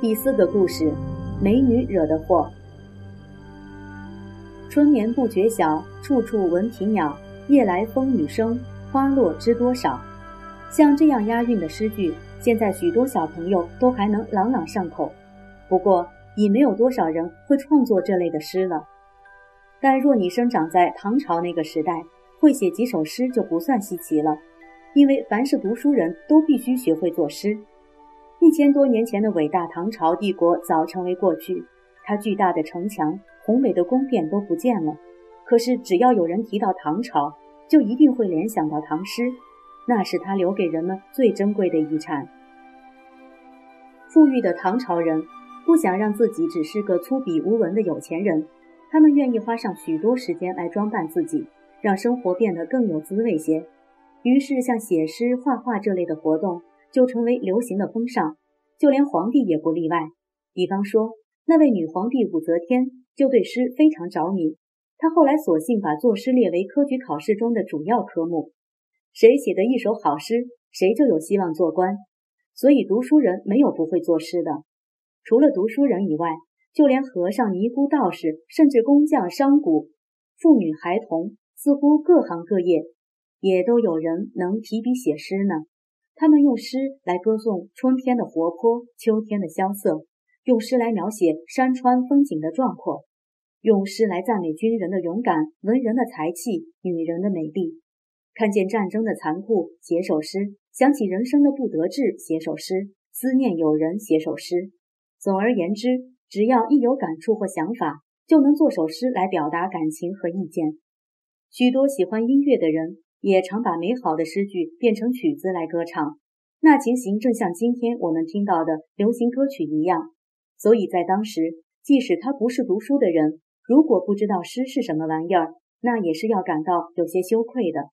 第四个故事：美女惹的祸。春眠不觉晓，处处闻啼鸟。夜来风雨声，花落知多少。像这样押韵的诗句，现在许多小朋友都还能朗朗上口。不过，已没有多少人会创作这类的诗了。但若你生长在唐朝那个时代，会写几首诗就不算稀奇了，因为凡是读书人都必须学会作诗。一千多年前的伟大唐朝帝国早成为过去，它巨大的城墙、宏伟的宫殿都不见了。可是，只要有人提到唐朝，就一定会联想到唐诗，那是他留给人们最珍贵的遗产。富裕的唐朝人不想让自己只是个粗鄙无闻的有钱人，他们愿意花上许多时间来装扮自己，让生活变得更有滋味些。于是，像写诗、画画这类的活动就成为流行的风尚，就连皇帝也不例外。比方说，那位女皇帝武则天就对诗非常着迷。她后来索性把作诗列为科举考试中的主要科目，谁写的一首好诗，谁就有希望做官。所以读书人没有不会作诗的。除了读书人以外，就连和尚、尼姑、道士，甚至工匠、商贾、妇女、孩童，似乎各行各业也都有人能提笔写诗呢。他们用诗来歌颂春天的活泼，秋天的萧瑟；用诗来描写山川风景的壮阔。用诗来赞美军人的勇敢、文人的才气、女人的美丽；看见战争的残酷，写首诗；想起人生的不得志，写首诗；思念友人，写首诗。总而言之，只要一有感触或想法，就能做首诗来表达感情和意见。许多喜欢音乐的人也常把美好的诗句变成曲子来歌唱，那情形正像今天我们听到的流行歌曲一样。所以在当时，即使他不是读书的人，如果不知道诗是什么玩意儿，那也是要感到有些羞愧的。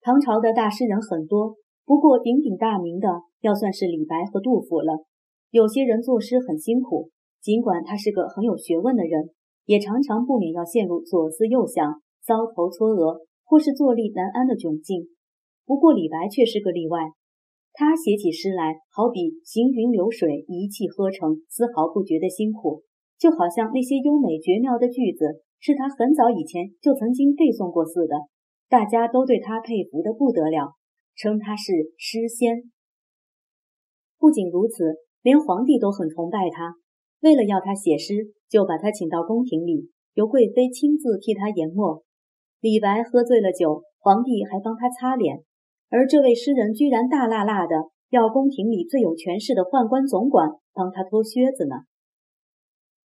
唐朝的大诗人很多，不过鼎鼎大名的要算是李白和杜甫了。有些人作诗很辛苦，尽管他是个很有学问的人，也常常不免要陷入左思右想、搔头搓额或是坐立难安的窘境。不过李白却是个例外，他写起诗来，好比行云流水，一气呵成，丝毫不觉得辛苦。就好像那些优美绝妙的句子是他很早以前就曾经背诵过似的，大家都对他佩服的不得了，称他是诗仙。不仅如此，连皇帝都很崇拜他，为了要他写诗，就把他请到宫廷里，由贵妃亲自替他研墨。李白喝醉了酒，皇帝还帮他擦脸，而这位诗人居然大辣辣的要宫廷里最有权势的宦官总管帮他脱靴子呢。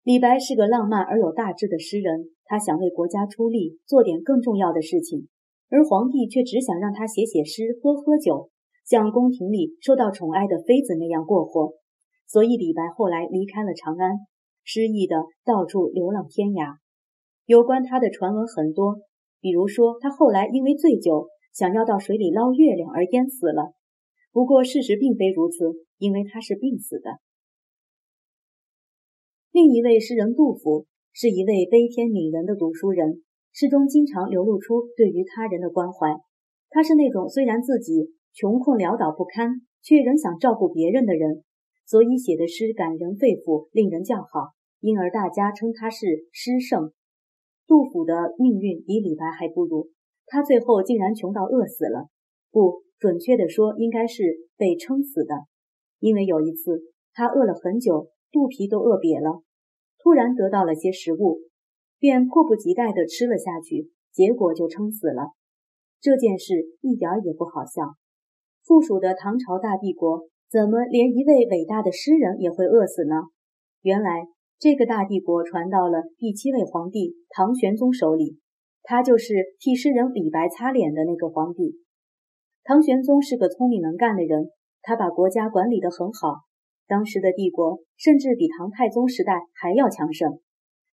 李白是个浪漫而有大志的诗人，他想为国家出力，做点更重要的事情，而皇帝却只想让他写写诗、喝喝酒，像宫廷里受到宠爱的妃子那样过活。所以李白后来离开了长安，失意的到处流浪天涯。有关他的传闻很多，比如说他后来因为醉酒想要到水里捞月亮而淹死了。不过事实并非如此，因为他是病死的。另一位诗人杜甫是一位悲天悯人的读书人，诗中经常流露出对于他人的关怀。他是那种虽然自己穷困潦倒不堪，却仍想照顾别人的人，所以写的诗感人肺腑，令人叫好，因而大家称他是诗圣。杜甫的命运比李白还不如，他最后竟然穷到饿死了，不准确的说，应该是被撑死的，因为有一次他饿了很久。肚皮都饿瘪了，突然得到了些食物，便迫不及待地吃了下去，结果就撑死了。这件事一点也不好笑。附属的唐朝大帝国，怎么连一位伟大的诗人也会饿死呢？原来这个大帝国传到了第七位皇帝唐玄宗手里，他就是替诗人李白擦脸的那个皇帝。唐玄宗是个聪明能干的人，他把国家管理得很好。当时的帝国甚至比唐太宗时代还要强盛，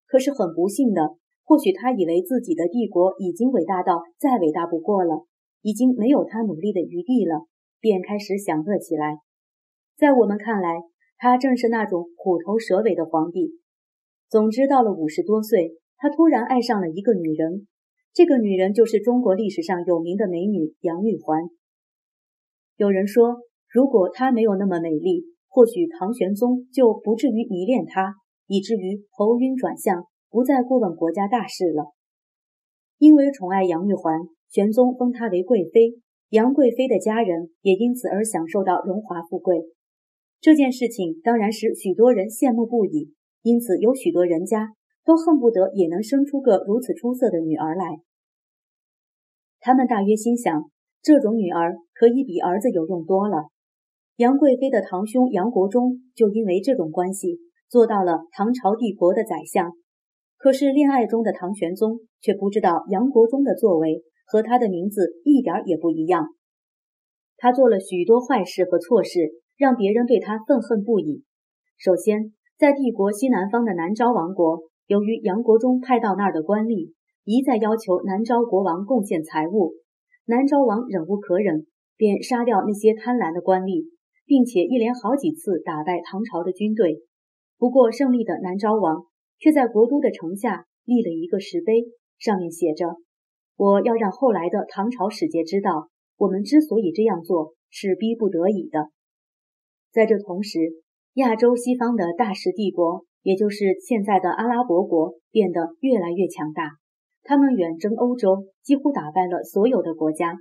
可是很不幸的，或许他以为自己的帝国已经伟大到再伟大不过了，已经没有他努力的余地了，便开始享乐起来。在我们看来，他正是那种虎头蛇尾的皇帝。总之，到了五十多岁，他突然爱上了一个女人，这个女人就是中国历史上有名的美女杨玉环。有人说，如果她没有那么美丽，或许唐玄宗就不至于迷恋她，以至于头晕转向，不再过问国家大事了。因为宠爱杨玉环，玄宗封她为贵妃，杨贵妃的家人也因此而享受到荣华富贵。这件事情当然使许多人羡慕不已，因此有许多人家都恨不得也能生出个如此出色的女儿来。他们大约心想，这种女儿可以比儿子有用多了。杨贵妃的堂兄杨国忠就因为这种关系做到了唐朝帝国的宰相。可是恋爱中的唐玄宗却不知道杨国忠的作为和他的名字一点也不一样。他做了许多坏事和错事，让别人对他愤恨不已。首先，在帝国西南方的南诏王国，由于杨国忠派到那儿的官吏一再要求南诏国王贡献财物，南诏王忍无可忍，便杀掉那些贪婪的官吏，并且一连好几次打败唐朝的军队。不过，胜利的南诏王。却在国都的城下立了一个石碑，上面写着：“我要让后来的唐朝使节知道，我们之所以这样做，是逼不得已的。”在这同时，亚洲西方的大食帝国，也就是现在的阿拉伯国，变得越来越强大。他们远征欧洲，几乎打败了所有的国家。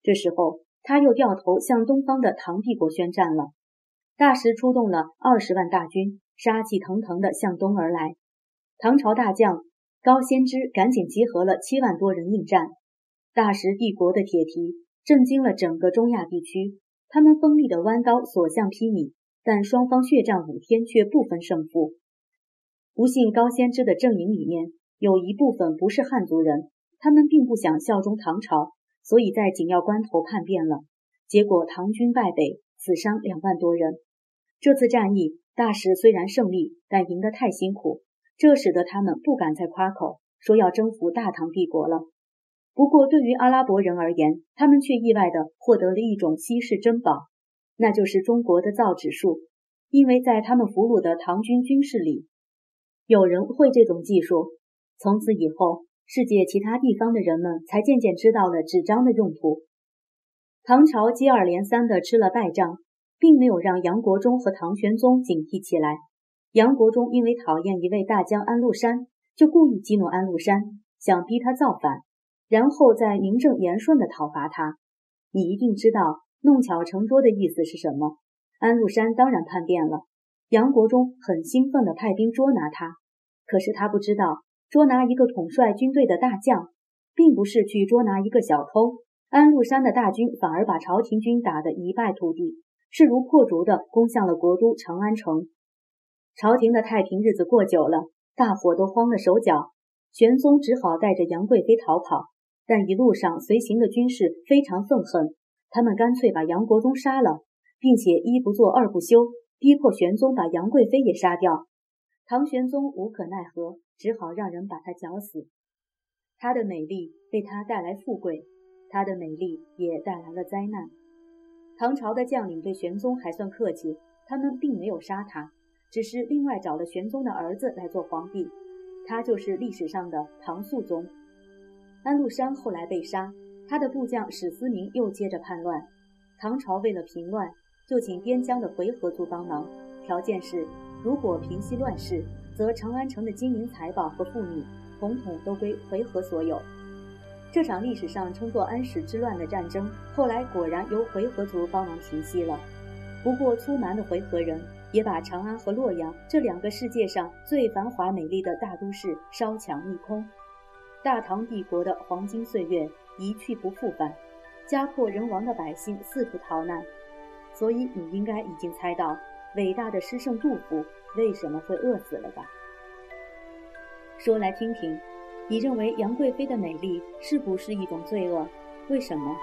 这时候，他又掉头向东方的唐帝国宣战了。大石出动了二十万大军，杀气腾腾地向东而来。唐朝大将高仙芝赶紧集合了七万多人应战，大食帝国的铁蹄震惊了整个中亚地区。他们锋利的弯刀所向披靡，但双方血战五天却不分胜负。不幸高仙芝的阵营里面有一部分不是汉族人，他们并不想效忠唐朝，所以在紧要关头叛变了。结果唐军败北，死伤两万多人。这次战役，大石虽然胜利，但赢得太辛苦。这使得他们不敢再夸口说要征服大唐帝国了。不过，对于阿拉伯人而言，他们却意外地获得了一种稀世珍宝，那就是中国的造纸术。因为在他们俘虏的唐军军士里，有人会这种技术。从此以后，世界其他地方的人们才渐渐知道了纸张的用途。唐朝接二连三地吃了败仗，并没有让杨国忠和唐玄宗警惕起来。杨国忠因为讨厌一位大将安禄山，就故意激怒安禄山，想逼他造反，然后再名正言顺地讨伐他。你一定知道“弄巧成拙”的意思是什么？安禄山当然叛变了。杨国忠很兴奋地派兵捉拿他，可是他不知道，捉拿一个统帅军队的大将，并不是去捉拿一个小偷。安禄山的大军反而把朝廷军打得一败涂地，势如破竹地攻向了国都长安城。朝廷的太平日子过久了，大伙都慌了手脚。玄宗只好带着杨贵妃逃跑，但一路上随行的军士非常愤恨，他们干脆把杨国忠杀了，并且一不做二不休，逼迫玄宗把杨贵妃也杀掉。唐玄宗无可奈何，只好让人把她绞死。她的美丽为他带来富贵，她的美丽也带来了灾难。唐朝的将领对玄宗还算客气，他们并没有杀他。只是另外找了玄宗的儿子来做皇帝，他就是历史上的唐肃宗。安禄山后来被杀，他的部将史思明又接着叛乱。唐朝为了平乱，就请边疆的回纥族帮忙，条件是如果平息乱世，则长安城的金银财宝和妇女统统都归回纥所有。这场历史上称作安史之乱的战争，后来果然由回纥族帮忙平息了。不过粗蛮的回纥人。也把长安和洛阳这两个世界上最繁华美丽的大都市烧抢一空，大唐帝国的黄金岁月一去不复返，家破人亡的百姓四处逃难。所以你应该已经猜到，伟大的诗圣杜甫为什么会饿死了吧？说来听听，你认为杨贵妃的美丽是不是一种罪恶？为什么？